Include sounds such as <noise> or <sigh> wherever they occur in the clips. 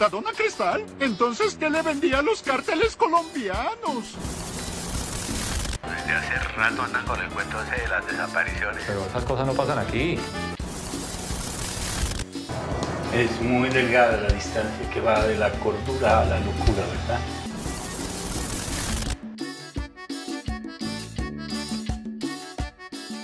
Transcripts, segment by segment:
Metadona cristal? Entonces, ¿qué le vendía a los cárteles colombianos? Desde hace rato andan con el cuento ese de las desapariciones. Pero esas cosas no pasan aquí. Es muy delgada la distancia que va de la cordura a la locura, ¿verdad?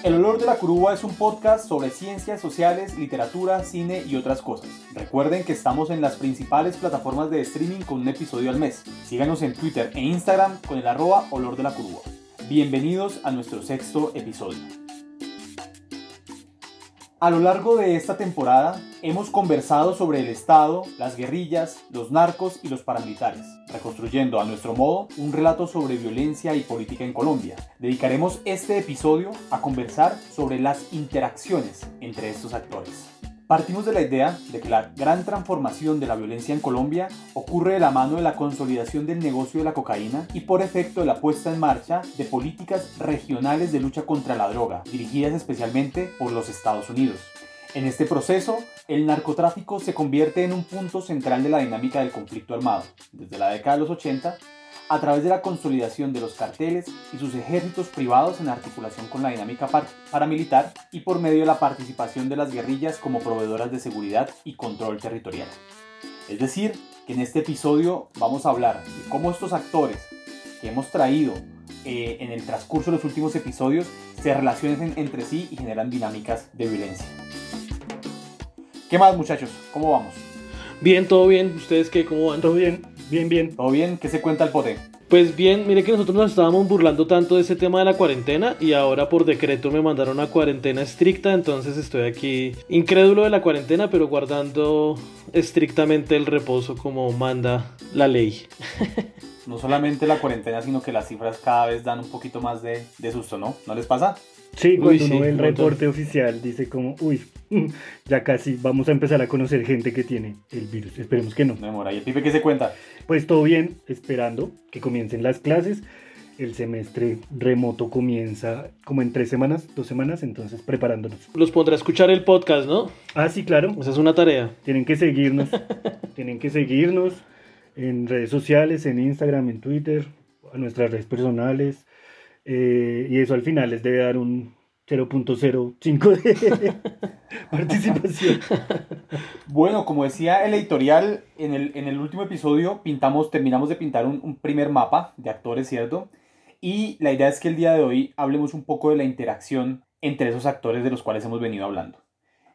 El olor de la curuba es un podcast sobre ciencias sociales, literatura, cine y otras cosas. Recuerden que estamos en las principales plataformas de streaming con un episodio al mes. Síganos en Twitter e Instagram con el arroba olor de la curuba. Bienvenidos a nuestro sexto episodio. A lo largo de esta temporada hemos conversado sobre el Estado, las guerrillas, los narcos y los paramilitares, reconstruyendo a nuestro modo un relato sobre violencia y política en Colombia. Dedicaremos este episodio a conversar sobre las interacciones entre estos actores. Partimos de la idea de que la gran transformación de la violencia en Colombia ocurre de la mano de la consolidación del negocio de la cocaína y por efecto de la puesta en marcha de políticas regionales de lucha contra la droga, dirigidas especialmente por los Estados Unidos. En este proceso, el narcotráfico se convierte en un punto central de la dinámica del conflicto armado. Desde la década de los 80, a través de la consolidación de los carteles y sus ejércitos privados en articulación con la dinámica paramilitar y por medio de la participación de las guerrillas como proveedoras de seguridad y control territorial. Es decir, que en este episodio vamos a hablar de cómo estos actores que hemos traído eh, en el transcurso de los últimos episodios se relacionan entre sí y generan dinámicas de violencia. ¿Qué más muchachos? ¿Cómo vamos? Bien, todo bien. ¿Ustedes qué? ¿Cómo van? Todo bien, bien, bien. ¿Todo bien? ¿Qué se cuenta el pote? Pues bien, mire que nosotros nos estábamos burlando tanto de ese tema de la cuarentena y ahora por decreto me mandaron a cuarentena estricta, entonces estoy aquí incrédulo de la cuarentena, pero guardando estrictamente el reposo como manda la ley. <laughs> No solamente la cuarentena, sino que las cifras cada vez dan un poquito más de, de susto, ¿no? ¿No les pasa? Sí, cuando Uy, sí, uno ve el reporte oficial dice como, uy, <laughs> ya casi vamos a empezar a conocer gente que tiene el virus. Esperemos que no. No demora. ¿Y el pipe qué se cuenta? Pues todo bien, esperando que comiencen las clases. El semestre remoto comienza como en tres semanas, dos semanas, entonces preparándonos. Los pondré a escuchar el podcast, ¿no? Ah, sí, claro. Esa es una tarea. Tienen que seguirnos. <laughs> tienen que seguirnos en redes sociales, en Instagram, en Twitter, a nuestras redes personales. eh, y eso al final les debe dar un 0.05 de <laughs> participación. Bueno, como decía el editorial, en el, en el último episodio pintamos, terminamos de pintar un, un primer mapa de actores, ¿cierto? Y la idea es que el día de hoy hablemos un poco de la interacción entre esos actores de los cuales hemos venido hablando.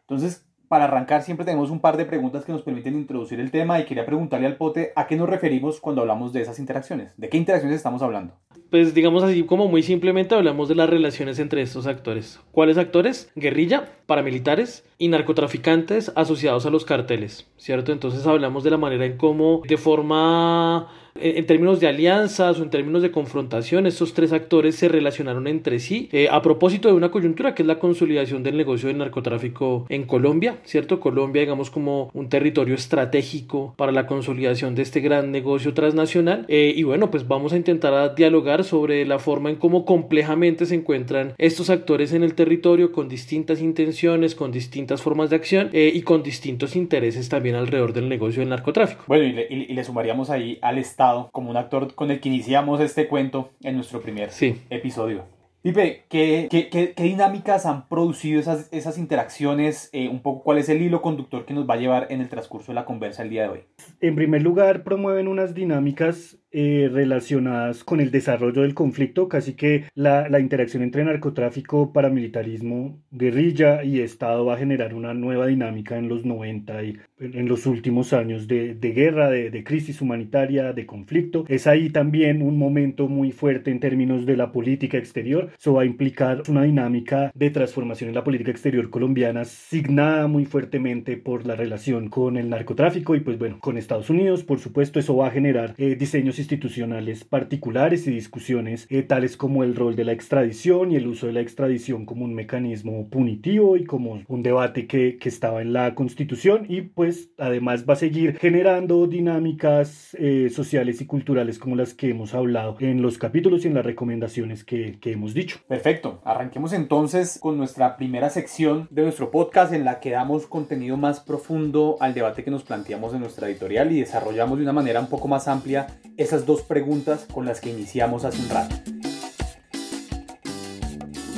Entonces, para arrancar, siempre tenemos un par de preguntas que nos permiten introducir el tema y quería preguntarle al pote a qué nos referimos cuando hablamos de esas interacciones. ¿De qué interacciones estamos hablando? Pues digamos así como muy simplemente hablamos de las relaciones entre estos actores. ¿Cuáles actores? Guerrilla, paramilitares y narcotraficantes asociados a los carteles, ¿cierto? Entonces hablamos de la manera en cómo de forma en en términos de alianzas o en términos de confrontación, estos tres actores se relacionaron entre sí eh, a propósito de una coyuntura que es la consolidación del negocio del narcotráfico en Colombia, ¿cierto? Colombia, digamos, como un territorio estratégico para la consolidación de este gran negocio transnacional. Eh, y bueno, pues vamos a intentar a dialogar sobre la forma en cómo complejamente se encuentran estos actores en el territorio con distintas intenciones, con distintas formas de acción eh, y con distintos intereses también alrededor del negocio del narcotráfico. Bueno, y le, y le sumaríamos ahí al Estado como un actor con el que iniciamos este cuento en nuestro primer Sí. episodio. Pipe, ¿qué, qué, qué- qué dinámicas han producido esas, esas interacciones? Eh, un poco, ¿cuál es el hilo conductor que nos va a llevar en el transcurso de la conversa el día de hoy? En primer lugar, promueven unas dinámicas eh, relacionadas con el desarrollo del conflicto, casi que la, la interacción entre narcotráfico, paramilitarismo, guerrilla y Estado va a generar una nueva dinámica en los 90 y en los últimos años de, de guerra, de, de crisis humanitaria, de conflicto. Es ahí también un momento muy fuerte en términos de la política exterior. Eso va a implicar una dinámica de transformación en la política exterior colombiana, signada muy fuertemente por la relación con el narcotráfico y pues bueno, con Estados Unidos, por supuesto, eso va a generar eh, diseños institucionales particulares y discusiones eh, tales como el rol de la extradición y el uso de la extradición como un mecanismo punitivo y como un debate que, que estaba en la Constitución y pues además va a seguir generando dinámicas eh, sociales y culturales como las que hemos hablado en los capítulos y en las recomendaciones que, que hemos dicho. Perfecto, arranquemos entonces con nuestra primera sección de nuestro podcast en la que damos contenido más profundo al debate que nos planteamos en nuestra editorial y desarrollamos de una manera un poco más amplia esas dos preguntas con las que iniciamos hace un rato.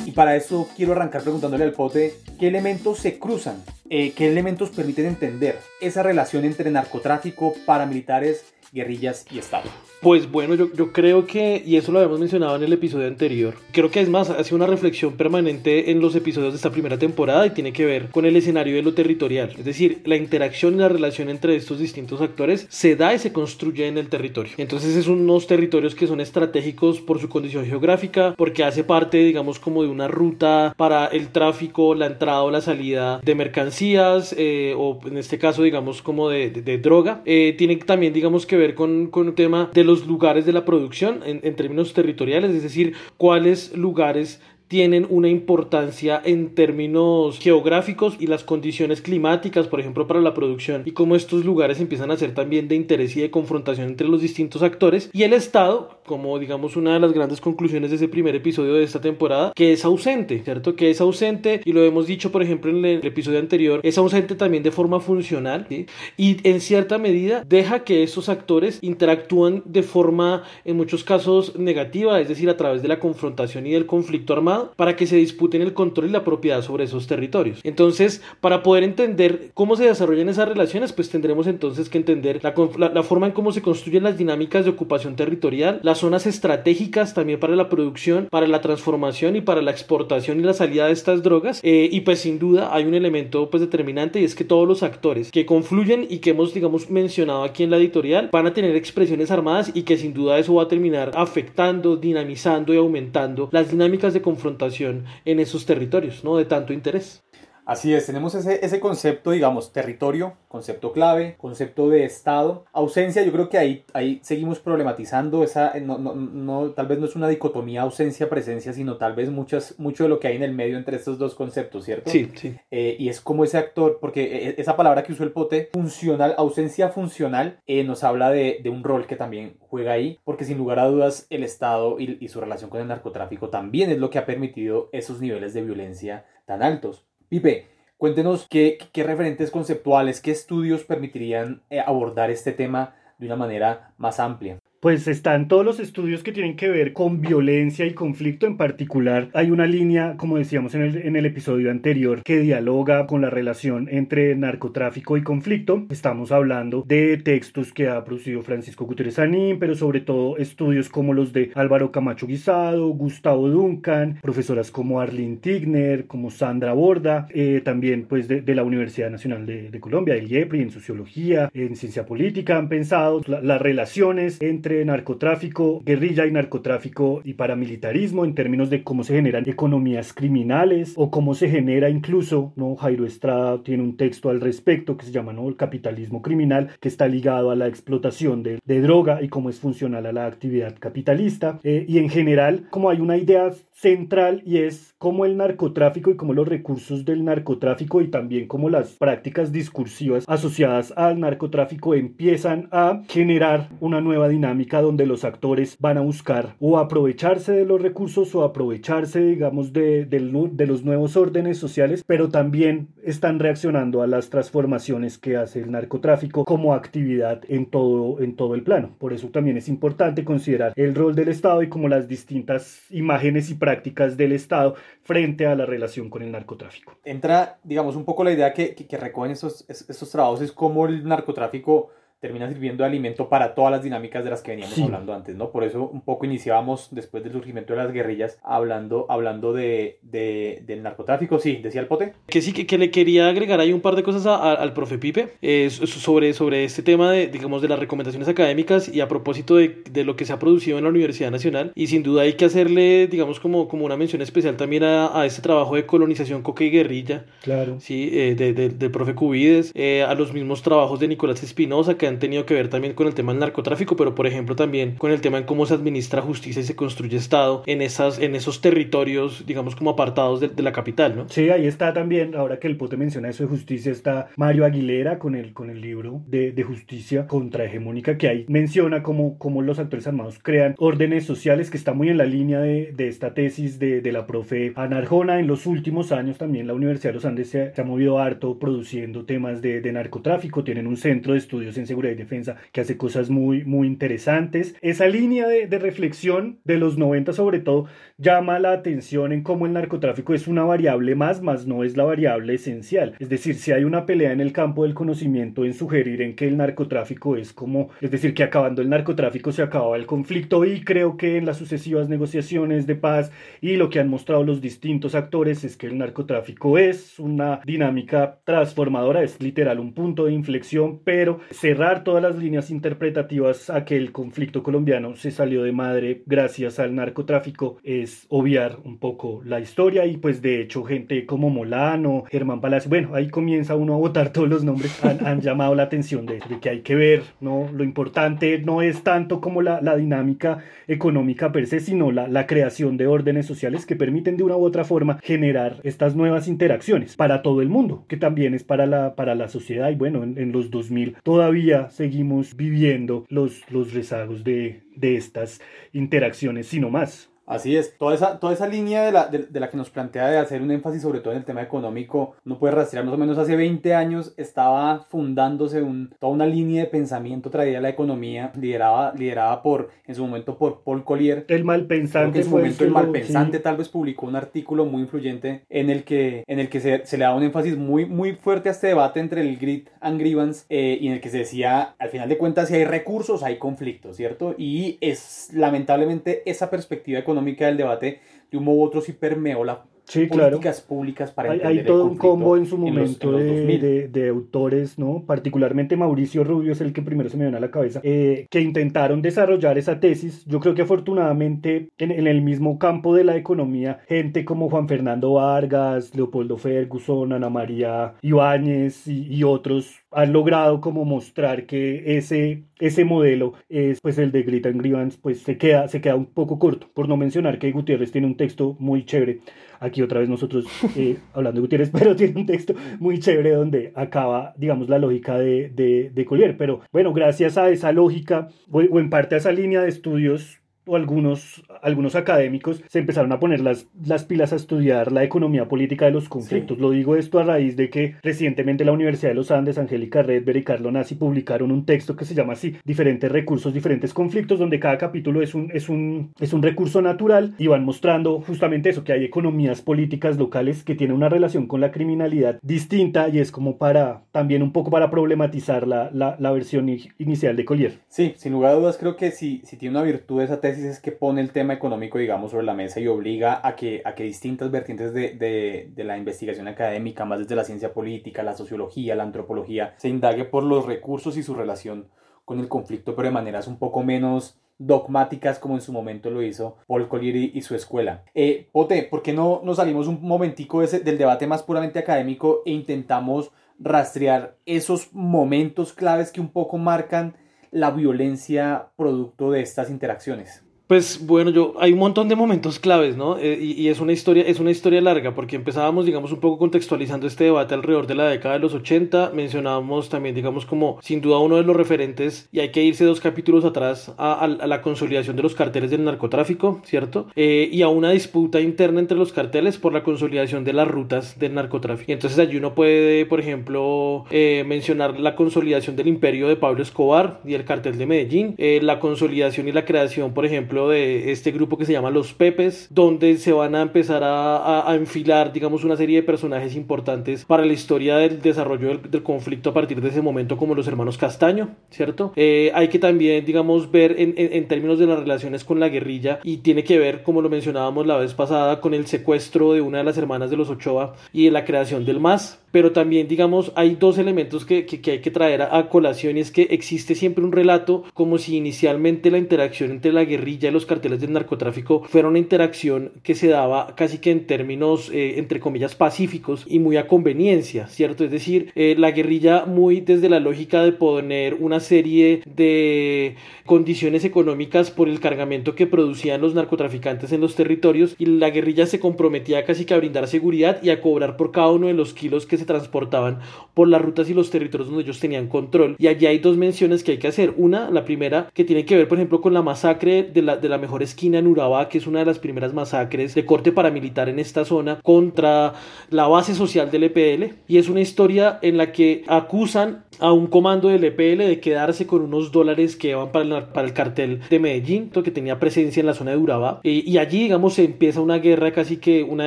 Y para eso quiero arrancar preguntándole al pote qué elementos se cruzan, eh, qué elementos permiten entender esa relación entre narcotráfico, paramilitares guerrillas y Estado. Pues bueno, yo, yo, creo que, y eso lo habíamos mencionado en el episodio anterior, creo que es más, ha sido una reflexión permanente en los episodios de esta primera temporada y tiene que ver con el escenario de lo territorial. Es decir, la interacción y la relación entre estos distintos actores se da y se construye en el territorio. Entonces es unos territorios que son estratégicos por su condición geográfica, porque hace parte, digamos, como de una ruta para el tráfico, la entrada o la salida de mercancías, eh, o en este caso, digamos, como de, droga. Eh, tiene también, digamos, que ver con, con un tema de los lugares de la producción en términos territoriales, es decir, cuáles lugares tienen una importancia en términos geográficos y las condiciones climáticas, por ejemplo, para la producción y cómo estos lugares empiezan a ser también de interés y de confrontación entre los distintos actores y el Estado, como digamos una de las grandes conclusiones de ese primer episodio de esta temporada, que es ausente, ¿cierto? Que es ausente y lo hemos dicho, por ejemplo, en el episodio anterior, es ausente también de forma funcional ¿sí? y en cierta medida deja que estos actores interactúan de forma en muchos casos negativa, es decir, a través de la confrontación y del conflicto armado para que se disputen el control y la propiedad sobre esos territorios. Entonces, para poder entender cómo se desarrollan esas relaciones, pues tendremos entonces que entender la, la, la forma en cómo se construyen las dinámicas de ocupación territorial, las zonas estratégicas también para la producción, para la transformación y para la exportación y la salida de estas drogas. Eh, y pues sin duda hay un elemento pues determinante y es que todos los actores que confluyen y que hemos digamos mencionado aquí en la editorial van a tener expresiones armadas y que sin duda eso va a terminar afectando, dinamizando y aumentando las dinámicas de confrontación en esos territorios, ¿no? De tanto interés. Así es, tenemos ese, ese concepto, digamos, territorio, concepto clave, concepto de Estado. Ausencia, yo creo que ahí, ahí seguimos problematizando esa, no, no, no, tal vez no es una dicotomía ausencia-presencia, sino tal vez muchas, mucho de lo que hay en el medio entre estos dos conceptos, ¿cierto? Sí, sí. Eh, y es como ese actor, porque esa palabra que usó el pote, funcional, ausencia funcional, eh, nos habla de, de, un rol que también juega ahí, porque sin lugar a dudas el Estado y, y su relación con el narcotráfico también es lo que ha permitido esos niveles de violencia tan altos. Pipe, cuéntenos qué, qué, referentes conceptuales, qué estudios permitirían eh, abordar este tema de una manera más amplia pues están todos los estudios que tienen que ver con violencia y conflicto en particular. Hay una línea, como decíamos en el, en el episodio anterior, que dialoga con la relación entre narcotráfico y conflicto. Estamos hablando de textos que ha producido Francisco Gutiérrez Anín, pero sobre todo estudios como los de Álvaro Camacho Guisado, Gustavo Duncan, profesoras como Arlene Tigner, como Sandra Borda, eh, también pues de, de, la Universidad Nacional de, de Colombia, el IEPRI, en sociología, en ciencia política, han pensado la, las relaciones entre narcotráfico, guerrilla y narcotráfico y paramilitarismo en términos de cómo se generan economías criminales o cómo se genera incluso, ¿no? Jairo Estrada tiene un texto al respecto que se llama ¿no? el capitalismo criminal que está ligado a la explotación de, droga y cómo es funcional a la actividad capitalista eh, y en general como hay una idea central y es cómo el narcotráfico y cómo los recursos del narcotráfico y también cómo las prácticas discursivas asociadas al narcotráfico empiezan a generar una nueva dinámica donde los actores van a buscar o aprovecharse de los recursos o aprovecharse digamos de, de, de los nuevos órdenes sociales pero también están reaccionando a las transformaciones que hace el narcotráfico como actividad en todo, en todo el plano. Por eso también es importante considerar el rol del Estado y como las distintas imágenes y prácticas del Estado frente a la relación con el narcotráfico. Entra, digamos, un poco la idea que recogen estos, estos trabajos es cómo el narcotráfico termina sirviendo de alimento para todas las dinámicas de las que veníamos sí. hablando antes, ¿no? Por eso un poco iniciábamos después del surgimiento de las guerrillas hablando, hablando de, de del narcotráfico, sí, decía el pote. Que sí, que, que le quería agregar ahí un par de cosas a, a, al profe Pipe eh, sobre, sobre este tema de, digamos, de las recomendaciones académicas y a propósito de, de, lo que se ha producido en la Universidad Nacional y sin duda hay que hacerle, digamos, como, como una mención especial también a, a este trabajo de colonización coca y guerrilla, claro. sí, eh, del de, de, profe Cubides, eh, a los mismos trabajos de Nicolás Espinosa que han tenido que ver también con el tema del narcotráfico, pero por ejemplo también con el tema en cómo se administra justicia y se construye Estado en, esas, en esos territorios, digamos, como apartados de, de la capital, ¿no? Sí, ahí está también, ahora que el pote menciona eso de justicia, está Mario Aguilera con el, con el libro de, de justicia contrahegemónica que ahí menciona cómo, cómo los actores armados crean órdenes sociales que está muy en la línea de, de esta tesis de, de, la profe Ana Arjona. En los últimos años también la Universidad de los Andes se, se ha movido harto produciendo temas de, de, narcotráfico, tienen un centro de estudios en seguridad y defensa que hace cosas muy, muy interesantes. Esa línea de, de reflexión de los 90 sobre todo llama la atención en cómo el narcotráfico es una variable más, más no es la variable esencial. Es decir, si hay una pelea en el campo del conocimiento en sugerir en que el narcotráfico es como, es decir, que acabando el narcotráfico se acababa el conflicto y creo que en las sucesivas negociaciones de paz y lo que han mostrado los distintos actores es que el narcotráfico es una dinámica transformadora, es literal un punto de inflexión, pero cerrar todas las líneas interpretativas a que el conflicto colombiano se salió de madre gracias al narcotráfico es obviar un poco la historia y pues de hecho gente como Molano, Germán Palacio, bueno, ahí comienza uno a votar todos los nombres, han, han llamado la atención de, de, que hay que ver, ¿no? Lo importante no es tanto como la, la dinámica económica per se, sino la, la, creación de órdenes sociales que permiten de una u otra forma generar estas nuevas interacciones para todo el mundo, que también es para la, para la sociedad y bueno, en, en los 2000 todavía seguimos viviendo los, los rezagos de, de estas interacciones, sino más. Así es, toda esa, toda esa línea de la, de, de, la que nos plantea de hacer un énfasis sobre todo en el tema económico, no puede rastrear más o menos hace 20 años estaba fundándose un, toda una línea de pensamiento traída a la economía, liderada, liderada por, en su momento por Paul Collier. El malpensante. en su momento el malpensante sí. tal vez publicó un artículo muy influyente en el que, en el que se, se le da un énfasis muy, muy fuerte a este debate entre el grit and grievance eh, y en el que se decía, al final de cuentas, si hay recursos, hay conflictos, ¿cierto? Y es lamentablemente esa perspectiva económica económica del debate, de un modo u otro sí permeó la Sí, políticas claro. públicas para hay, hay todo un combo en su momento en los, en los de, de, de, autores, ¿no? Particularmente Mauricio Rubio es el que primero se me viene a la cabeza, eh, que intentaron desarrollar esa tesis. Yo creo que afortunadamente en, en, el mismo campo de la economía, gente como Juan Fernando Vargas, Leopoldo Ferguson, Ana María Ibáñez y, y otros han logrado como mostrar que ese, ese modelo es pues el de Grit and Grievance pues se queda, se queda un poco corto, por no mencionar que Gutiérrez tiene un texto muy chévere, aquí otra vez nosotros eh, <laughs> hablando de Gutiérrez, pero tiene un texto muy chévere donde acaba, digamos, la lógica de, de, de Collier, pero bueno, gracias a esa lógica o, o en parte a esa línea de estudios o algunos, algunos académicos se empezaron a poner las, las pilas a estudiar la economía política de los conflictos. Sí. Lo digo esto a raíz de que recientemente la Universidad de los Andes, Angélica Redberg y Carlo Nassi publicaron un texto que se llama así, diferentes recursos, diferentes conflictos, donde cada capítulo es un, es un, es un recurso natural y van mostrando justamente eso, que hay economías políticas locales que tienen una relación con la criminalidad distinta y es como para, también un poco para problematizar la, la, la versión inicial de Collier. Sí, sin lugar a dudas creo que si, si tiene una virtud esa tesis es que pone el tema económico, digamos, sobre la mesa y obliga a que, a que distintas vertientes de, de, de, la investigación académica, más desde la ciencia política, la sociología, la antropología, se indague por los recursos y su relación con el conflicto, pero de maneras un poco menos dogmáticas como en su momento lo hizo Paul Collier y, su escuela. Eh, Pote, ¿por qué no nos salimos un momentico ese, del debate más puramente académico e intentamos rastrear esos momentos claves que un poco marcan la violencia producto de estas interacciones? Pues bueno, yo hay un montón de momentos claves, ¿no? Eh, y, y, es una historia es una historia larga porque empezábamos, digamos, un poco contextualizando este debate alrededor de la década de los 80, mencionábamos también, digamos, como sin duda uno de los referentes y hay que irse dos capítulos atrás a, a, la consolidación de los carteles del narcotráfico, ¿cierto? Eh, y a una disputa interna entre los carteles por la consolidación de las rutas del narcotráfico. Entonces allí uno puede, por ejemplo, eh, mencionar la consolidación del imperio de Pablo Escobar y el cartel de Medellín, la consolidación y la creación, por ejemplo, de este grupo que se llama Los Pepes, donde se van a empezar a, a, a, enfilar, digamos, una serie de personajes importantes para la historia del desarrollo del, del conflicto a partir de ese momento, como los hermanos Castaño, ¿cierto? Eh, hay que también, digamos, ver en, en, en, términos de las relaciones con la guerrilla y tiene que ver, como lo mencionábamos la vez pasada, con el secuestro de una de las hermanas de los Ochoa y de la creación del MAS, pero también, digamos, hay dos elementos que, que, que hay que traer a, a, colación y es que existe siempre un relato como si inicialmente la interacción entre la guerrilla guerrilla y los carteles del narcotráfico fuera una interacción que se daba casi que en términos, eh, entre comillas, pacíficos y muy a conveniencia, ¿cierto? Es decir, eh, la guerrilla muy desde la lógica de poner una serie de condiciones económicas por el cargamento que producían los narcotraficantes en los territorios y la guerrilla se comprometía casi que a brindar seguridad y a cobrar por cada uno de los kilos que se transportaban por las rutas y los territorios donde ellos tenían control. Y allí hay dos menciones que hay que hacer. Una, la primera, que tiene que ver, por ejemplo, con la masacre de la, de la mejor esquina en Urabá, que es una de las primeras masacres de corte paramilitar en esta zona contra la base social del EPL. Y es una historia en la que acusan a un comando del EPL de quedarse con unos dólares que van para el, para el cartel de Medellín, que tenía presencia en la zona de Urabá. Y, y allí, digamos, se empieza una guerra, casi que una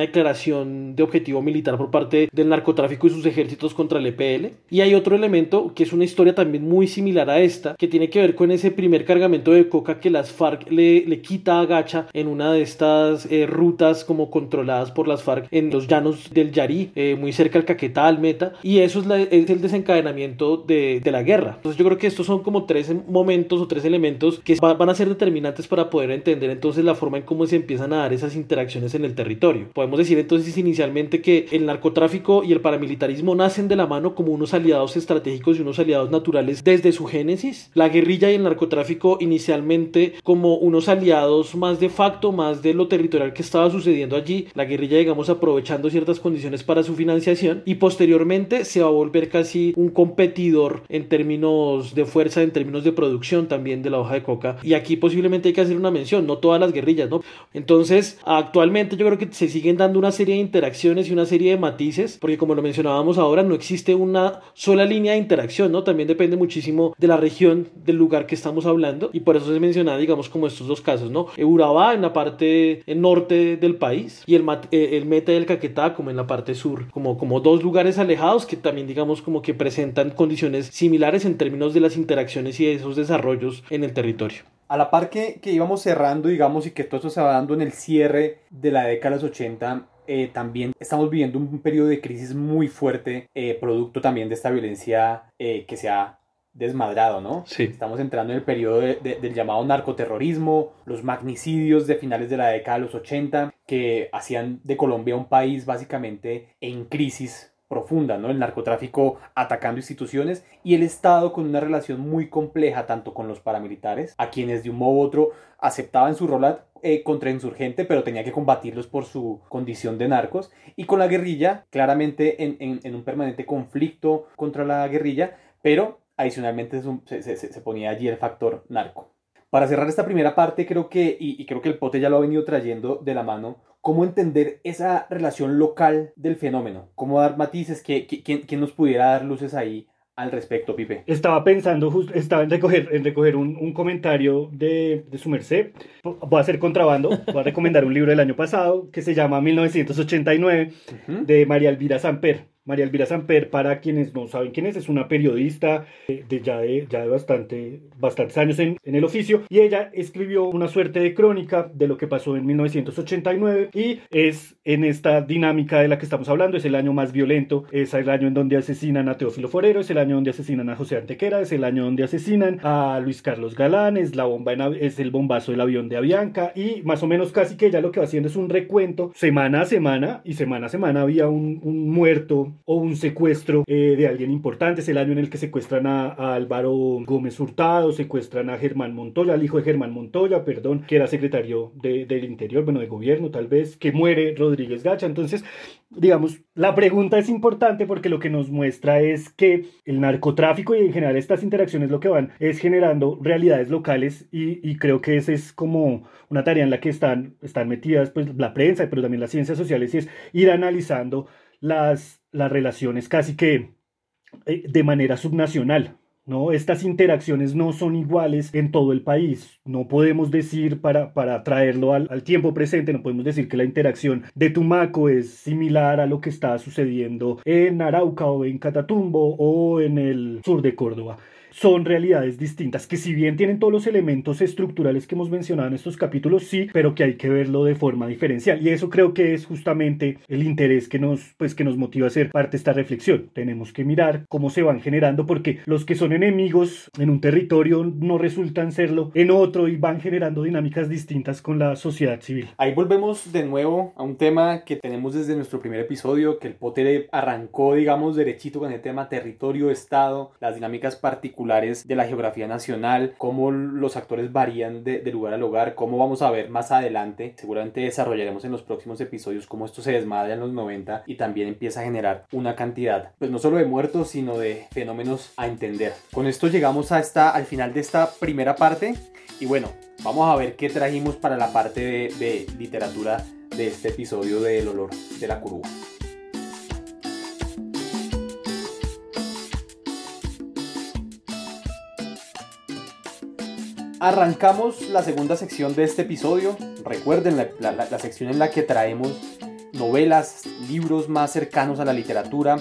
declaración de objetivo militar por parte del narcotráfico y sus ejércitos contra el EPL. Y hay otro elemento que es una historia también muy similar a esta, que tiene que ver con ese primer cargamento de coca que las FARC le, le quita a Gacha en una de estas eh, rutas como controladas por las FARC en los llanos del Yarí, eh, muy cerca al Caquetá, al Meta. Y eso es el desencadenamiento de, la guerra. Entonces yo creo que estos son como tres momentos o tres elementos que van a ser determinantes para poder entender entonces la forma en cómo se empiezan a dar esas interacciones en el territorio. Podemos decir entonces inicialmente que el narcotráfico y el paramilitarismo nacen de la mano como unos aliados estratégicos y unos aliados naturales desde su génesis. La guerrilla y el narcotráfico inicialmente como unos aliados más de facto, más de lo territorial que estaba sucediendo allí. La guerrilla digamos aprovechando ciertas condiciones para su financiación y posteriormente se va a volver casi un competidor en términos de fuerza, en términos de producción también de la hoja de coca. Y aquí posiblemente hay que hacer una mención, no todas las guerrillas, ¿no? Entonces, actualmente yo creo que se siguen dando una serie de interacciones y una serie de matices, porque como lo mencionábamos ahora, no existe una sola línea de interacción, ¿no? También depende muchísimo de la región, del lugar que estamos hablando, y por eso se menciona, digamos, como estos dos casos, ¿no? Urabá en la parte norte del país y el, eh, el Meta del Caquetá como en la parte sur, como, como dos lugares alejados que también, digamos, como que presentan condiciones similares en términos de las interacciones y de esos desarrollos en el territorio. A la par que, que íbamos cerrando, digamos, y que todo esto se va dando en el cierre de la década de los 80, eh, también estamos viviendo un periodo de crisis muy fuerte, eh, producto también de esta violencia eh, que se ha desmadrado, ¿no? Sí. Estamos entrando en el periodo de, de, del llamado narcoterrorismo, los magnicidios de finales de la década de los 80, que hacían de Colombia un país básicamente en crisis profunda, ¿no? El narcotráfico atacando instituciones y el Estado con una relación muy compleja tanto con los paramilitares, a quienes de un modo u otro aceptaban su rol eh, contrainsurgente, pero tenía que combatirlos por su condición de narcos, y con la guerrilla, claramente en, en, un permanente conflicto contra la guerrilla, pero adicionalmente se, se, ponía allí el factor narco. Para cerrar esta primera parte, creo que, y creo que el pote ya lo ha venido trayendo de la mano, cómo entender esa relación local del fenómeno, cómo dar matices, que, quién, quién nos pudiera dar luces ahí al respecto, Pipe? Estaba pensando, just, estaba en recoger, en recoger un, un comentario de, de, su merced. Voy a hacer contrabando, voy a recomendar un libro del año pasado que se llama 1989 uh -huh. de María Elvira Samper. María Elvira Samper, para quienes no saben quién es, es una periodista de, ya, de, ya de bastante, bastantes años en, el oficio y ella escribió una suerte de crónica de lo que pasó en 1989 y es en esta dinámica de la que estamos hablando, es el año más violento, es el año en donde asesinan a Teófilo Forero, es el año donde asesinan a José Antequera, es el año donde asesinan a Luis Carlos Galán, es, la bomba es el bombazo del avión de Avianca y más o menos casi que ella lo que va haciendo es un recuento. Semana a semana y semana a semana había un muerto o un secuestro eh, de alguien importante. Es el año en el que secuestran a, a, Álvaro Gómez Hurtado, secuestran a Germán Montoya, al hijo de Germán Montoya, perdón, que era secretario de, del Interior, bueno, de gobierno tal vez, que muere Rodríguez Gacha. Entonces, digamos, la pregunta es importante porque lo que nos muestra es que el narcotráfico y en general estas interacciones lo que van es generando realidades locales y, y creo que esa es como una tarea en la que están, están metidas pues la prensa, pero también las ciencias sociales y es ir analizando las, las relaciones casi que eh, de manera subnacional. ¿no? Estas interacciones no son iguales en todo el país. No podemos decir, para, para traerlo al, al, tiempo presente, no podemos decir que la interacción de Tumaco es similar a lo que está sucediendo en Arauca o en Catatumbo o en el sur de Córdoba. Son realidades distintas, que si bien tienen todos los elementos estructurales que hemos mencionado en estos capítulos, sí, pero que hay que verlo de forma diferencial. Y eso creo que es justamente el interés que nos, pues, que nos motiva a ser parte de esta reflexión. Tenemos que mirar cómo se van generando, porque los que son enemigos en un territorio no resultan serlo en otro y van generando dinámicas distintas con la sociedad civil. Ahí volvemos de nuevo a un tema que tenemos desde nuestro primer episodio, que el Potere arrancó, digamos, derechito con el tema territorio, Estado, las dinámicas particulares de la geografía nacional, cómo los actores varían de, de lugar a lugar, cómo vamos a ver más adelante, seguramente desarrollaremos en los próximos episodios cómo esto se desmadra en los 90 y también empieza a generar una cantidad, pues no solo de muertos, sino de fenómenos a entender. Con esto llegamos a esta, al final de esta primera parte y bueno, vamos a ver qué trajimos para la parte de, de literatura de este episodio del olor de la curva. Arrancamos la segunda sección de este episodio. Recuerden la, sección en la que traemos novelas, libros más cercanos a la literatura,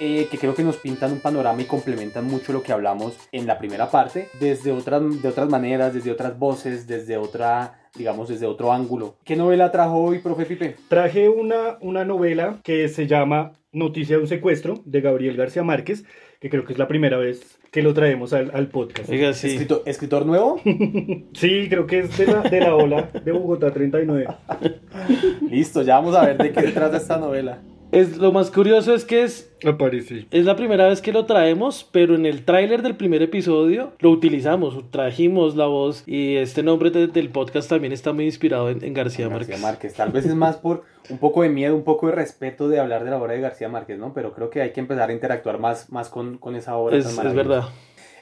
eh, que creo que nos pintan un panorama y complementan mucho lo que hablamos en la primera parte, desde otras, de otras maneras, desde otras voces, desde otra digamos, desde otro ángulo. ¿Qué novela trajo hoy, profe Pipe? Traje una, una novela que se llama Noticia de un secuestro, de Gabriel García Márquez, que creo que es la primera vez que lo traemos al, al podcast. Oiga, sí. ¿Escritor, ¿Escritor nuevo? <laughs> sí, creo que es de la, de la ola de Bogotá 39. <laughs> Listo, ya vamos a ver de qué trata esta novela. Es, lo más curioso es que es, Aparece. es la primera vez que lo traemos, pero en el tráiler del primer episodio lo utilizamos, trajimos la voz y este nombre de- del podcast también está muy inspirado en, en García, García Márquez. Márquez. Tal vez es más por un poco de miedo, un poco de respeto de hablar de la obra de García Márquez, ¿no? Pero creo que hay que empezar a interactuar más, más con, con esa obra. Es, tan es maravillosa. verdad.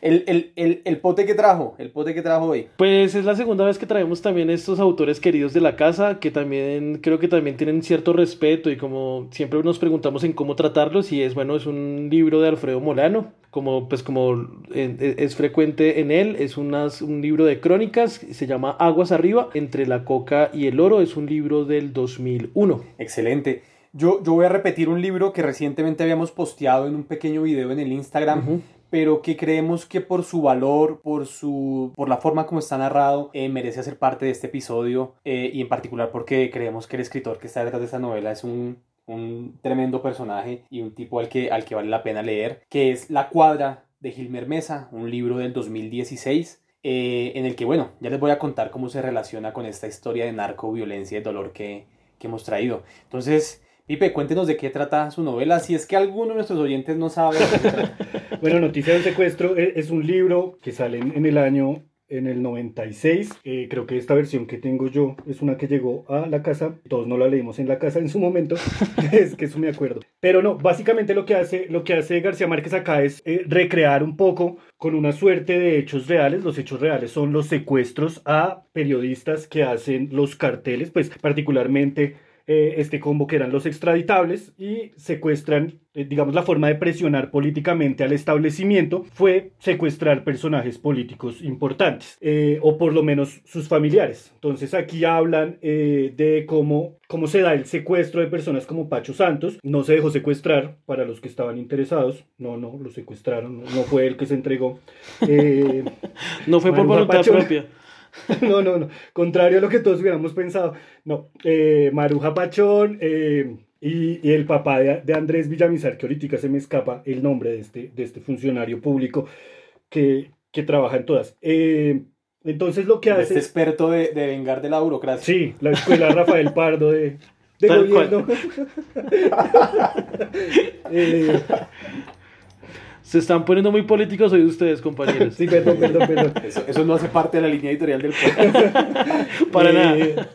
El, el, el, el pote que trajo, el pote que trajo hoy. Pues es la segunda vez que traemos también estos autores queridos de la casa, que también creo que también tienen cierto respeto y como siempre nos preguntamos en cómo tratarlos y es bueno, es un libro de Alfredo Molano, como pues como e- es frecuente en él, es unas- un libro de crónicas, se llama Aguas Arriba, entre la coca y el oro, es un libro del 2001. Excelente. Yo, yo voy a repetir un libro que recientemente habíamos posteado en un pequeño video en el Instagram. Pero que creemos que por su valor, por, su, por la forma como está narrado, eh, merece hacer parte de este episodio eh, y en particular porque creemos que el escritor que está detrás de esta novela es un, un tremendo personaje y un tipo al que, al que vale la pena leer, que es La Cuadra de Gilmer Mesa, un libro del 2016. eh, en el que, bueno, ya les voy a contar cómo se relaciona con esta historia de narco, violencia y dolor que, que hemos traído. Entonces, Pipe, cuéntenos de qué trata su novela, si es que alguno de nuestros oyentes no sabe. <laughs> Bueno, Noticia de un secuestro e- es un libro que sale en el año en el 96. Eh, creo que esta versión que tengo yo es una que llegó a la casa. Todos no la leímos en la casa en su momento, <laughs> es que eso me acuerdo. Pero no, básicamente lo que hace, lo que hace García Márquez acá es eh, recrear un poco con una suerte de hechos reales. Los hechos reales son los secuestros a periodistas que hacen los carteles, pues particularmente eh, este combo que eran los extraditables y secuestran, eh, digamos, la forma de presionar políticamente al establecimiento fue secuestrar personajes políticos importantes, eh, o por lo menos sus familiares. Entonces aquí hablan eh, de cómo, cómo se da el secuestro de personas como Pacho Santos. No se dejó secuestrar para los que estaban interesados. No, no, lo secuestraron. No, no fue él que se entregó. <laughs> No fue por voluntad propia. <laughs> no, no, no. Contrario a lo que todos hubiéramos pensado. No. Eh, Maruja Pachón eh, y, y el papá de, de Andrés Villamizar, que ahorita se me escapa el nombre de este, de este funcionario público que, que trabaja en todas. Eh, entonces lo que hace... este experto de, de vengar de la burocracia. Sí, la escuela Rafael Pardo de, gobierno. <laughs> Eh, Se están poniendo muy políticos hoy ustedes, compañeros. <laughs> sí, perdón, perdón, perdón. Eso, eso no hace parte de la línea editorial del podcast. <laughs> Para Eh, nada.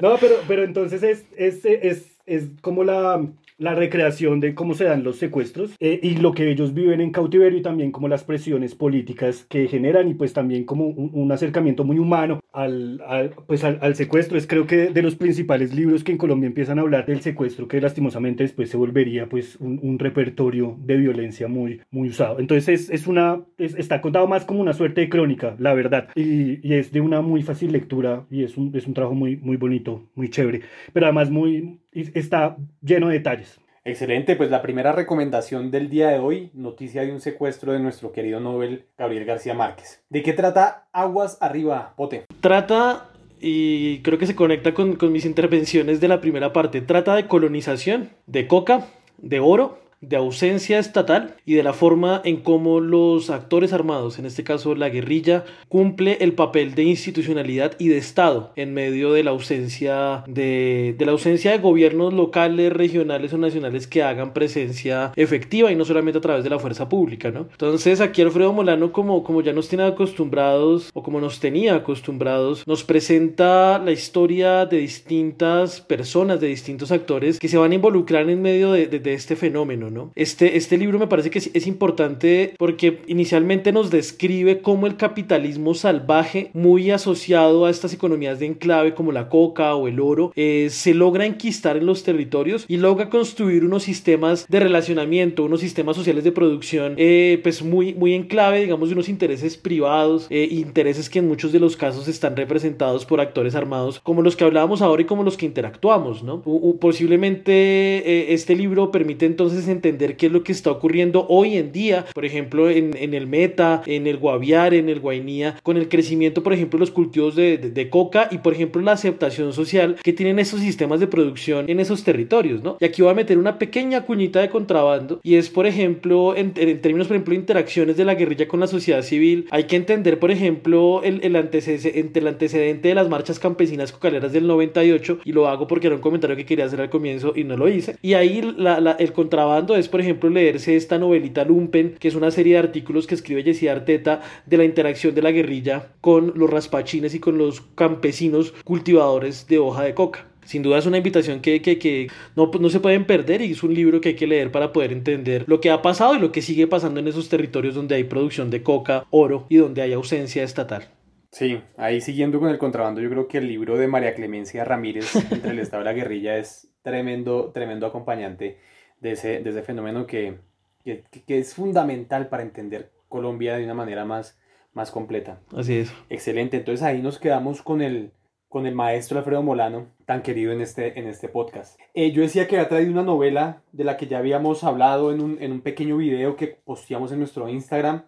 No, pero, pero entonces es, es, es, es como la, la recreación de cómo se dan los secuestros eh, y lo que ellos viven en cautiverio y también como las presiones políticas que generan y pues también como un, acercamiento muy humano al, al, pues al, secuestro. Es creo que de los principales libros que en Colombia empiezan a hablar del secuestro que lastimosamente después se volvería pues un, repertorio de violencia muy, muy usado. Entonces es, es una, es- está contado más como una suerte de crónica, la verdad, y, y es de una muy fácil lectura y es un, es un trabajo muy, muy bonito, muy chévere, pero además muy, está lleno de detalles. Excelente, pues la primera recomendación del día de hoy, noticia de un secuestro de nuestro querido Nobel Gabriel García Márquez. ¿De qué trata Aguas Arriba, Pote? Trata, y creo que se conecta con, con mis intervenciones de la primera parte, trata de colonización, de coca, de oro de ausencia estatal y de la forma en cómo los actores armados, en este caso la guerrilla, cumple el papel de institucionalidad y de Estado en medio de la ausencia de, de la ausencia de gobiernos locales, regionales o nacionales que hagan presencia efectiva y no solamente a través de la fuerza pública, ¿no? Entonces aquí Alfredo Molano, como, como ya nos tiene acostumbrados o como nos tenía acostumbrados, nos presenta la historia de distintas personas, de distintos actores que se van a involucrar en medio de, de, de este fenómeno, este, este libro me parece que es, importante porque inicialmente nos describe cómo el capitalismo salvaje, muy asociado a estas economías de enclave como la coca o el oro, eh, se logra enquistar en los territorios y logra construir unos sistemas de relacionamiento, unos sistemas sociales de producción, eh, pues muy, muy en clave, digamos, de unos intereses privados, eh, intereses que en muchos de los casos están representados por actores armados, como los que hablábamos ahora y como los que interactuamos, ¿no? posiblemente este libro permite entonces entender qué es lo que está ocurriendo hoy en día, por ejemplo, en, en el Meta, en el Guaviare, en el Guainía, con el crecimiento, por ejemplo, de los cultivos de, de, coca y, por ejemplo, la aceptación social que tienen esos sistemas de producción en esos territorios, ¿no? Y aquí voy a meter una pequeña cuñita de contrabando y es, por ejemplo, en, en términos, por ejemplo, de interacciones de la guerrilla con la sociedad civil, hay que entender, por ejemplo, el, el, antecedente, el antecedente de las marchas campesinas cocaleras del 98 y lo hago porque era un comentario que quería hacer al comienzo y no lo hice. Y ahí la, la, el contrabando es, por ejemplo, leerse esta novelita Lumpen, que es una serie de artículos que escribe Jessie Arteta de la interacción de la guerrilla con los raspachines y con los campesinos cultivadores de hoja de coca. Sin duda es una invitación que, que, que no, no, se pueden perder y es un libro que hay que leer para poder entender lo que ha pasado y lo que sigue pasando en esos territorios donde hay producción de coca, oro y donde hay ausencia estatal. Sí, ahí siguiendo con el contrabando, yo creo que el libro de María Clemencia Ramírez entre el Estado y la guerrilla es tremendo, tremendo acompañante de ese, de ese fenómeno que, que, que, es fundamental para entender Colombia de una manera más, más completa. Así es. Excelente, entonces ahí nos quedamos con el, con el maestro Alfredo Molano, tan querido en este, en este podcast. Eh, yo decía que había traído una novela de la que ya habíamos hablado en un, en un pequeño video que posteamos en nuestro Instagram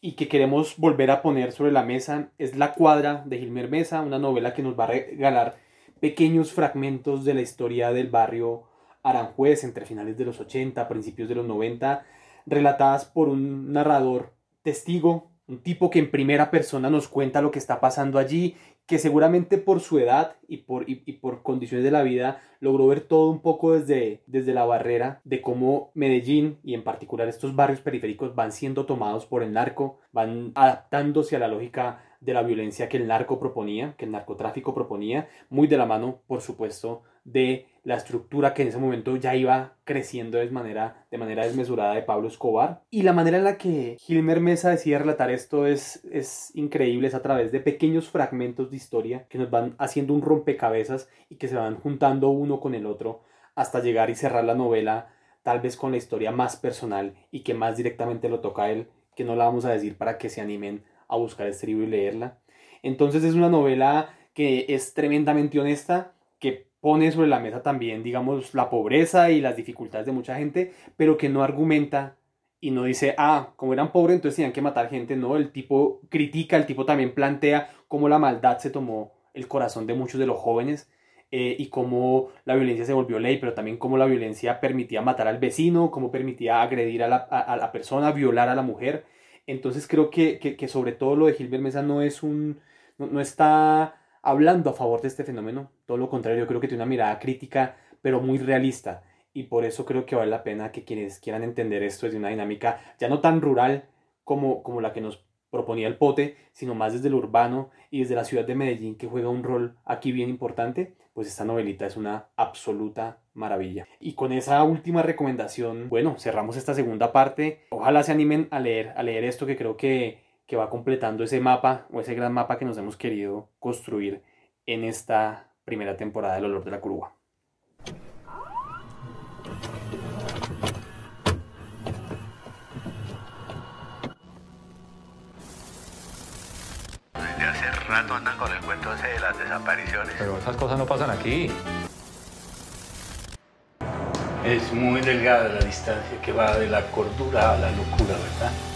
y que queremos volver a poner sobre la mesa. Es La Cuadra de Gilmer Mesa, una novela que nos va a regalar pequeños fragmentos de la historia del barrio Aranjuez entre finales de los 80, principios de los 90, relatadas por un narrador testigo, un tipo que en primera persona nos cuenta lo que está pasando allí, que seguramente por su edad y por, y, por condiciones de la vida logró ver todo un poco desde, desde la barrera de cómo Medellín y en particular estos barrios periféricos van siendo tomados por el narco, van adaptándose a la lógica de la violencia que el narco proponía, que el narcotráfico proponía, muy de la mano, por supuesto, de la estructura que en ese momento ya iba creciendo de manera, de manera desmesurada de Pablo Escobar. Y la manera en la que Gilmer Mesa decide relatar esto es, es increíble, es a través de pequeños fragmentos de historia que nos van haciendo un rompecabezas y que se van juntando uno con el otro hasta llegar y cerrar la novela tal vez con la historia más personal y que más directamente lo toca a él, que no la vamos a decir para que se animen a buscar este libro y leerla. Entonces es una novela que es tremendamente honesta, que pone sobre la mesa también, digamos, la pobreza y las dificultades de mucha gente, pero que no argumenta y no dice, ah, como eran pobres, entonces tenían que matar gente. No, el tipo critica, el tipo también plantea cómo la maldad se tomó el corazón de muchos de los jóvenes eh, y cómo la violencia se volvió ley, pero también cómo la violencia permitía matar al vecino, cómo permitía agredir a la, a, la persona, violar a la mujer. Entonces creo que, que, que, sobre todo lo de Gilbert Mesa no es un, no, no está hablando a favor de este fenómeno, todo lo contrario, yo creo que tiene una mirada crítica, pero muy realista. Y por eso creo que vale la pena que quienes quieran entender esto desde una dinámica ya no tan rural como, como la que nos proponía el pote, sino más desde lo urbano y desde la ciudad de Medellín, que juega un rol aquí bien importante, pues esta novelita es una absoluta maravilla. Y con esa última recomendación, bueno, cerramos esta segunda parte. Ojalá se animen a leer, a leer esto que creo que que va completando ese mapa o ese gran mapa que nos hemos querido construir en esta primera temporada del Olor de la Curva. Desde hace rato andan con el cuento ese de las desapariciones. Pero esas cosas no pasan aquí. Es muy delgada la distancia que va de la cordura a la locura, ¿verdad?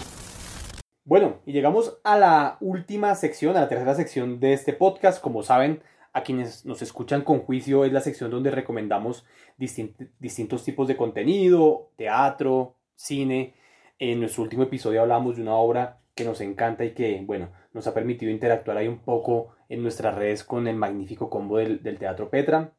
Bueno, y llegamos a la última sección, a la tercera sección de este podcast. Como saben, a quienes nos escuchan con juicio es la sección donde recomendamos distintos tipos de contenido, teatro, cine. En nuestro último episodio hablamos de una obra que nos encanta y que, bueno, nos ha permitido interactuar ahí un poco en nuestras redes con el magnífico combo del, del Teatro Petra.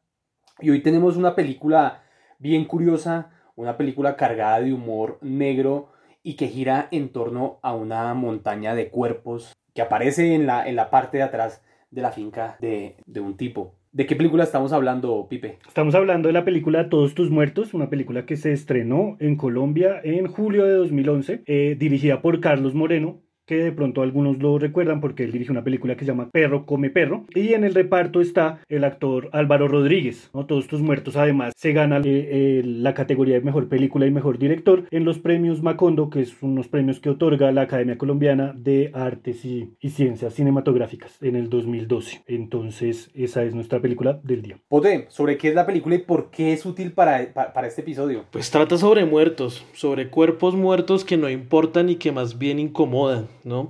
Y hoy tenemos una película bien curiosa, una película cargada de humor negro y que gira en torno a una montaña de cuerpos que aparece en la, en la parte de atrás de la finca de, de un tipo. ¿De qué película estamos hablando, Pipe? Estamos hablando de la película Todos tus muertos, una película que se estrenó en Colombia en julio de 2011, eh, dirigida por Carlos Moreno, que de pronto algunos lo recuerdan porque él dirige una película que se llama Perro come perro y en el reparto está el actor Álvaro Rodríguez, ¿no? Todos tus muertos además se gana eh, la categoría de mejor película y mejor director en los premios Macondo, que son unos premios que otorga la Academia Colombiana de Artes y, Ciencias Cinematográficas en el 2012. Entonces esa es nuestra película del día. Pote, ¿sobre qué es la película y por qué es útil para, para este episodio? Pues trata sobre muertos, sobre cuerpos muertos que no importan y que más bien incomodan. ¿No?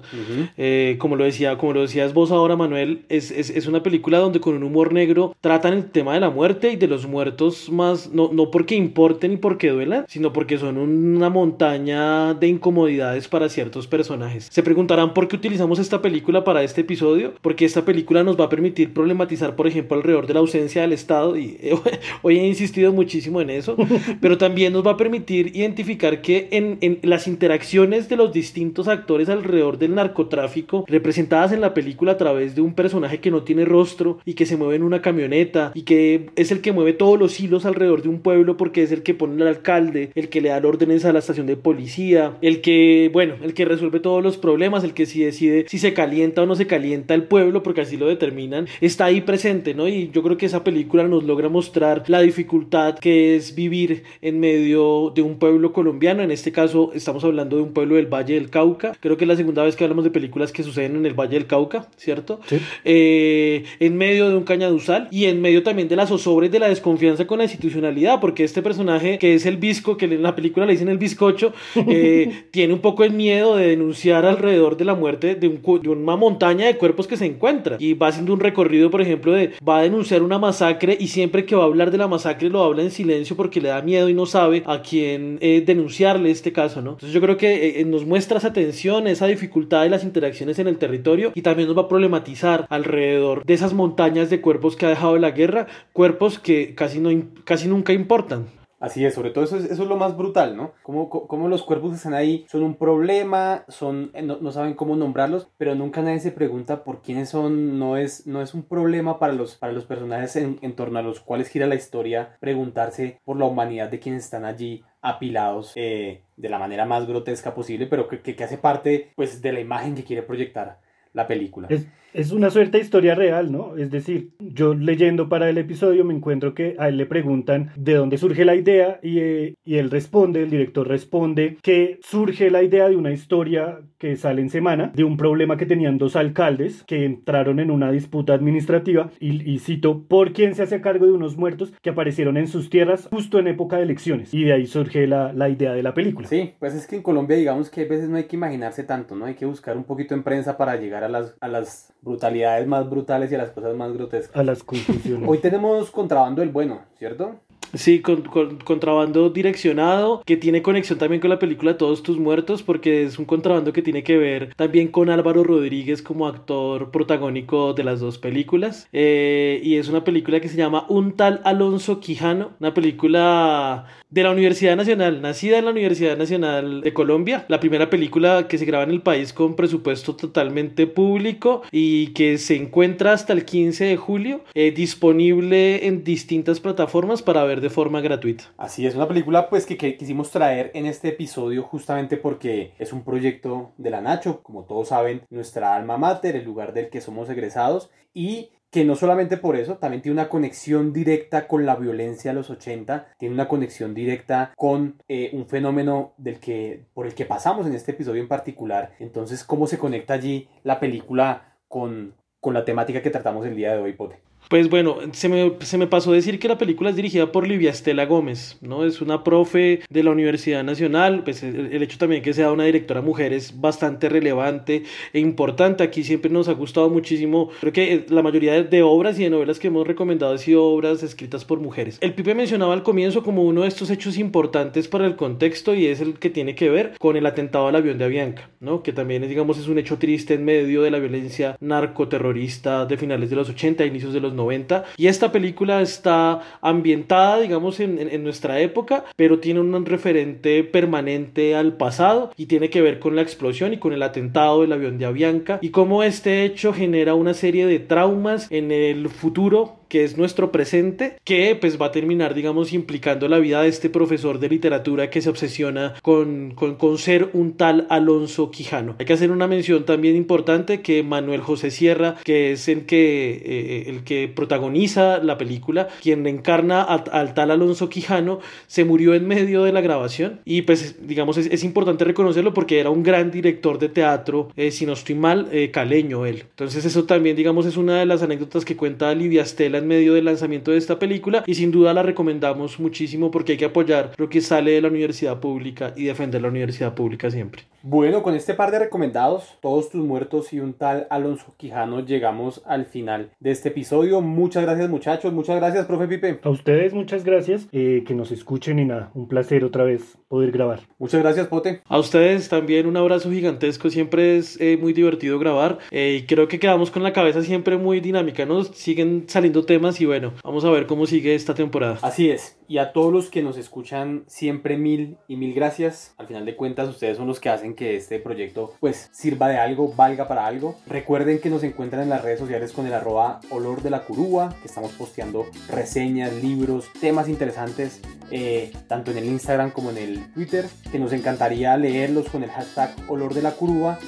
Eh, como, lo decía, como lo decías vos ahora, Manuel, es, es, es, una película donde con un humor negro tratan el tema de la muerte y de los muertos más, no, no porque importen y porque duelan, sino porque son una montaña de incomodidades para ciertos personajes. Se preguntarán por qué utilizamos esta película para este episodio, porque esta película nos va a permitir problematizar, por ejemplo, alrededor de la ausencia del Estado, y <laughs> hoy he insistido muchísimo en eso, <laughs> pero también nos va a permitir identificar que en, en las interacciones de los distintos actores alrededor del narcotráfico representadas en la película a través de un personaje que no tiene rostro y que se mueve en una camioneta y que es el que mueve todos los hilos alrededor de un pueblo porque es el que pone al alcalde, el que le da órdenes a la estación de policía, el que, bueno, el que resuelve todos los problemas, el que si decide si se calienta o no se calienta el pueblo porque así lo determinan, está ahí presente, ¿no? Y yo creo que esa película nos logra mostrar la dificultad que es vivir en medio de un pueblo colombiano, en este caso estamos hablando de un pueblo del Valle del Cauca, creo que la segunda vez que hablamos de películas que suceden en el Valle del Cauca, ¿cierto? Eh, en medio de un cañaduzal y en medio también de las zozobres de la desconfianza con la institucionalidad, porque este personaje que es el visco, que en la película le dicen el bizcocho, <laughs> eh, tiene un poco el miedo de denunciar alrededor de la muerte de, un, de una montaña de cuerpos que se encuentra y va haciendo un recorrido, por ejemplo, de va a denunciar una masacre y siempre que va a hablar de la masacre lo habla en silencio porque le da miedo y no sabe a quién eh, denunciarle este caso, ¿no? Entonces yo creo que nos muestra esa tensión, esa dificultad de las interacciones en el territorio y también nos va a problematizar alrededor de esas montañas de cuerpos que ha dejado la guerra, cuerpos que casi, no, casi nunca importan. Así es, sobre todo eso es, eso es lo más brutal, ¿no? Como, como los cuerpos que están ahí son un problema, son, eh, no, no, saben cómo nombrarlos, pero nunca nadie se pregunta por quiénes son, no es, no es un problema para los, para los personajes en, en torno a los cuales gira la historia preguntarse por la humanidad de quienes están allí apilados eh, de la manera más grotesca posible, pero que, que, hace parte pues, de la imagen que quiere proyectar la película. Es una suerte de historia real, ¿no? Es decir, yo leyendo para el episodio me encuentro que a él le preguntan de dónde surge la idea y, eh, y él responde, el director responde que surge la idea de una historia que sale en semana, de un problema que tenían dos alcaldes que entraron en una disputa administrativa y, y cito, por quién se hace cargo de unos muertos que aparecieron en sus tierras justo en época de elecciones. Y de ahí surge la, la idea de la película. Sí, pues es que en Colombia digamos que a veces no hay que imaginarse tanto, ¿no? Hay que buscar un poquito en prensa para llegar a las, a las brutalidades más brutales y a las cosas más grotescas. A las confusiones. Hoy tenemos contrabando el bueno, ¿cierto? Sí, con, con, contrabando direccionado, que tiene conexión también con la película Todos tus muertos, porque es un contrabando que tiene que ver también con Álvaro Rodríguez como actor protagónico de las dos películas. Eh, y es una película que se llama Un tal Alonso Quijano, una película de la Universidad Nacional, nacida en la Universidad Nacional de Colombia, la primera película que se graba en el país con presupuesto totalmente público y que se encuentra hasta el 15 de julio, eh, disponible en distintas plataformas para ver de forma gratuita. Así es, una película pues que, que, quisimos traer en este episodio justamente porque es un proyecto de la Nacho, como todos saben, nuestra alma mater, el lugar del que somos egresados y que no solamente por eso, también tiene una conexión directa con la violencia de los 80, tiene una conexión directa con eh, un fenómeno del que, por el que pasamos en este episodio en particular. Entonces, ¿cómo se conecta allí la película con, con la temática que tratamos el día de hoy, Pote? Pues bueno, se me, se me pasó decir que la película es dirigida por Livia Estela Gómez, ¿no? Es una profe de la Universidad Nacional, pues el, hecho también que sea una directora mujer es bastante relevante e importante. Aquí siempre nos ha gustado muchísimo, creo que la mayoría de, de obras y de novelas que hemos recomendado han sido obras escritas por mujeres. El Pipe mencionaba al comienzo como uno de estos hechos importantes para el contexto y es el que tiene que ver con el atentado al avión de Avianca, ¿no? Que también es, digamos, es un hecho triste en medio de la violencia narcoterrorista de finales de los 80, inicios de los 90. Y esta película está ambientada, digamos, en, en nuestra época, pero tiene un referente permanente al pasado y tiene que ver con la explosión y con el atentado del avión de Avianca y cómo este hecho genera una serie de traumas en el futuro que es nuestro presente, que pues va a terminar, digamos, implicando la vida de este profesor de literatura que se obsesiona con, con, con, ser un tal Alonso Quijano. Hay que hacer una mención también importante que Manuel José Sierra, que es el que, eh, el que protagoniza la película, quien encarna a, al tal Alonso Quijano, se murió en medio de la grabación y pues, digamos, es, es importante reconocerlo porque era un gran director de teatro, eh, si no estoy mal, eh, caleño él. Entonces eso también, digamos, es una de las anécdotas que cuenta Livia En medio del lanzamiento de esta película y sin duda la recomendamos muchísimo porque hay que apoyar lo que sale de la universidad pública y defender la universidad pública siempre. Bueno, con este par de recomendados, todos tus muertos y un tal Alonso Quijano, llegamos al final de este episodio. Muchas gracias muchachos, muchas gracias, profe Pipe. A ustedes muchas gracias, eh, que nos escuchen y nada, un placer otra vez poder grabar. Muchas gracias, Pote. A ustedes también un abrazo gigantesco, siempre es eh, muy divertido grabar eh, y creo que quedamos con la cabeza siempre muy dinámica, ¿no? Siguen saliendo temas y bueno, vamos a ver cómo sigue esta temporada. Así es, y a todos los que nos escuchan siempre mil y mil gracias. Al final de cuentas, ustedes son los que hacen que este proyecto pues sirva de algo, valga para algo. Recuerden que nos encuentran en las redes sociales con el arroba olor de la curúa, que estamos posteando reseñas, libros, temas interesantes, eh, tanto en el Instagram como en el Twitter, que nos encantaría leerlos con el hashtag olor de la curúa.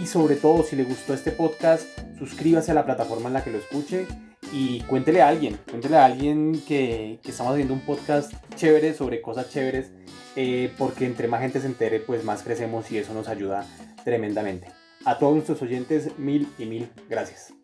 Y sobre todo, si le gustó este podcast, suscríbase a la plataforma en la que lo escuche y cuéntele a alguien, cuéntele a alguien que, estamos haciendo un podcast chévere sobre cosas chéveres, eh, porque entre más gente se entere, pues más crecemos y eso nos ayuda tremendamente. A todos nuestros oyentes, mil y mil gracias.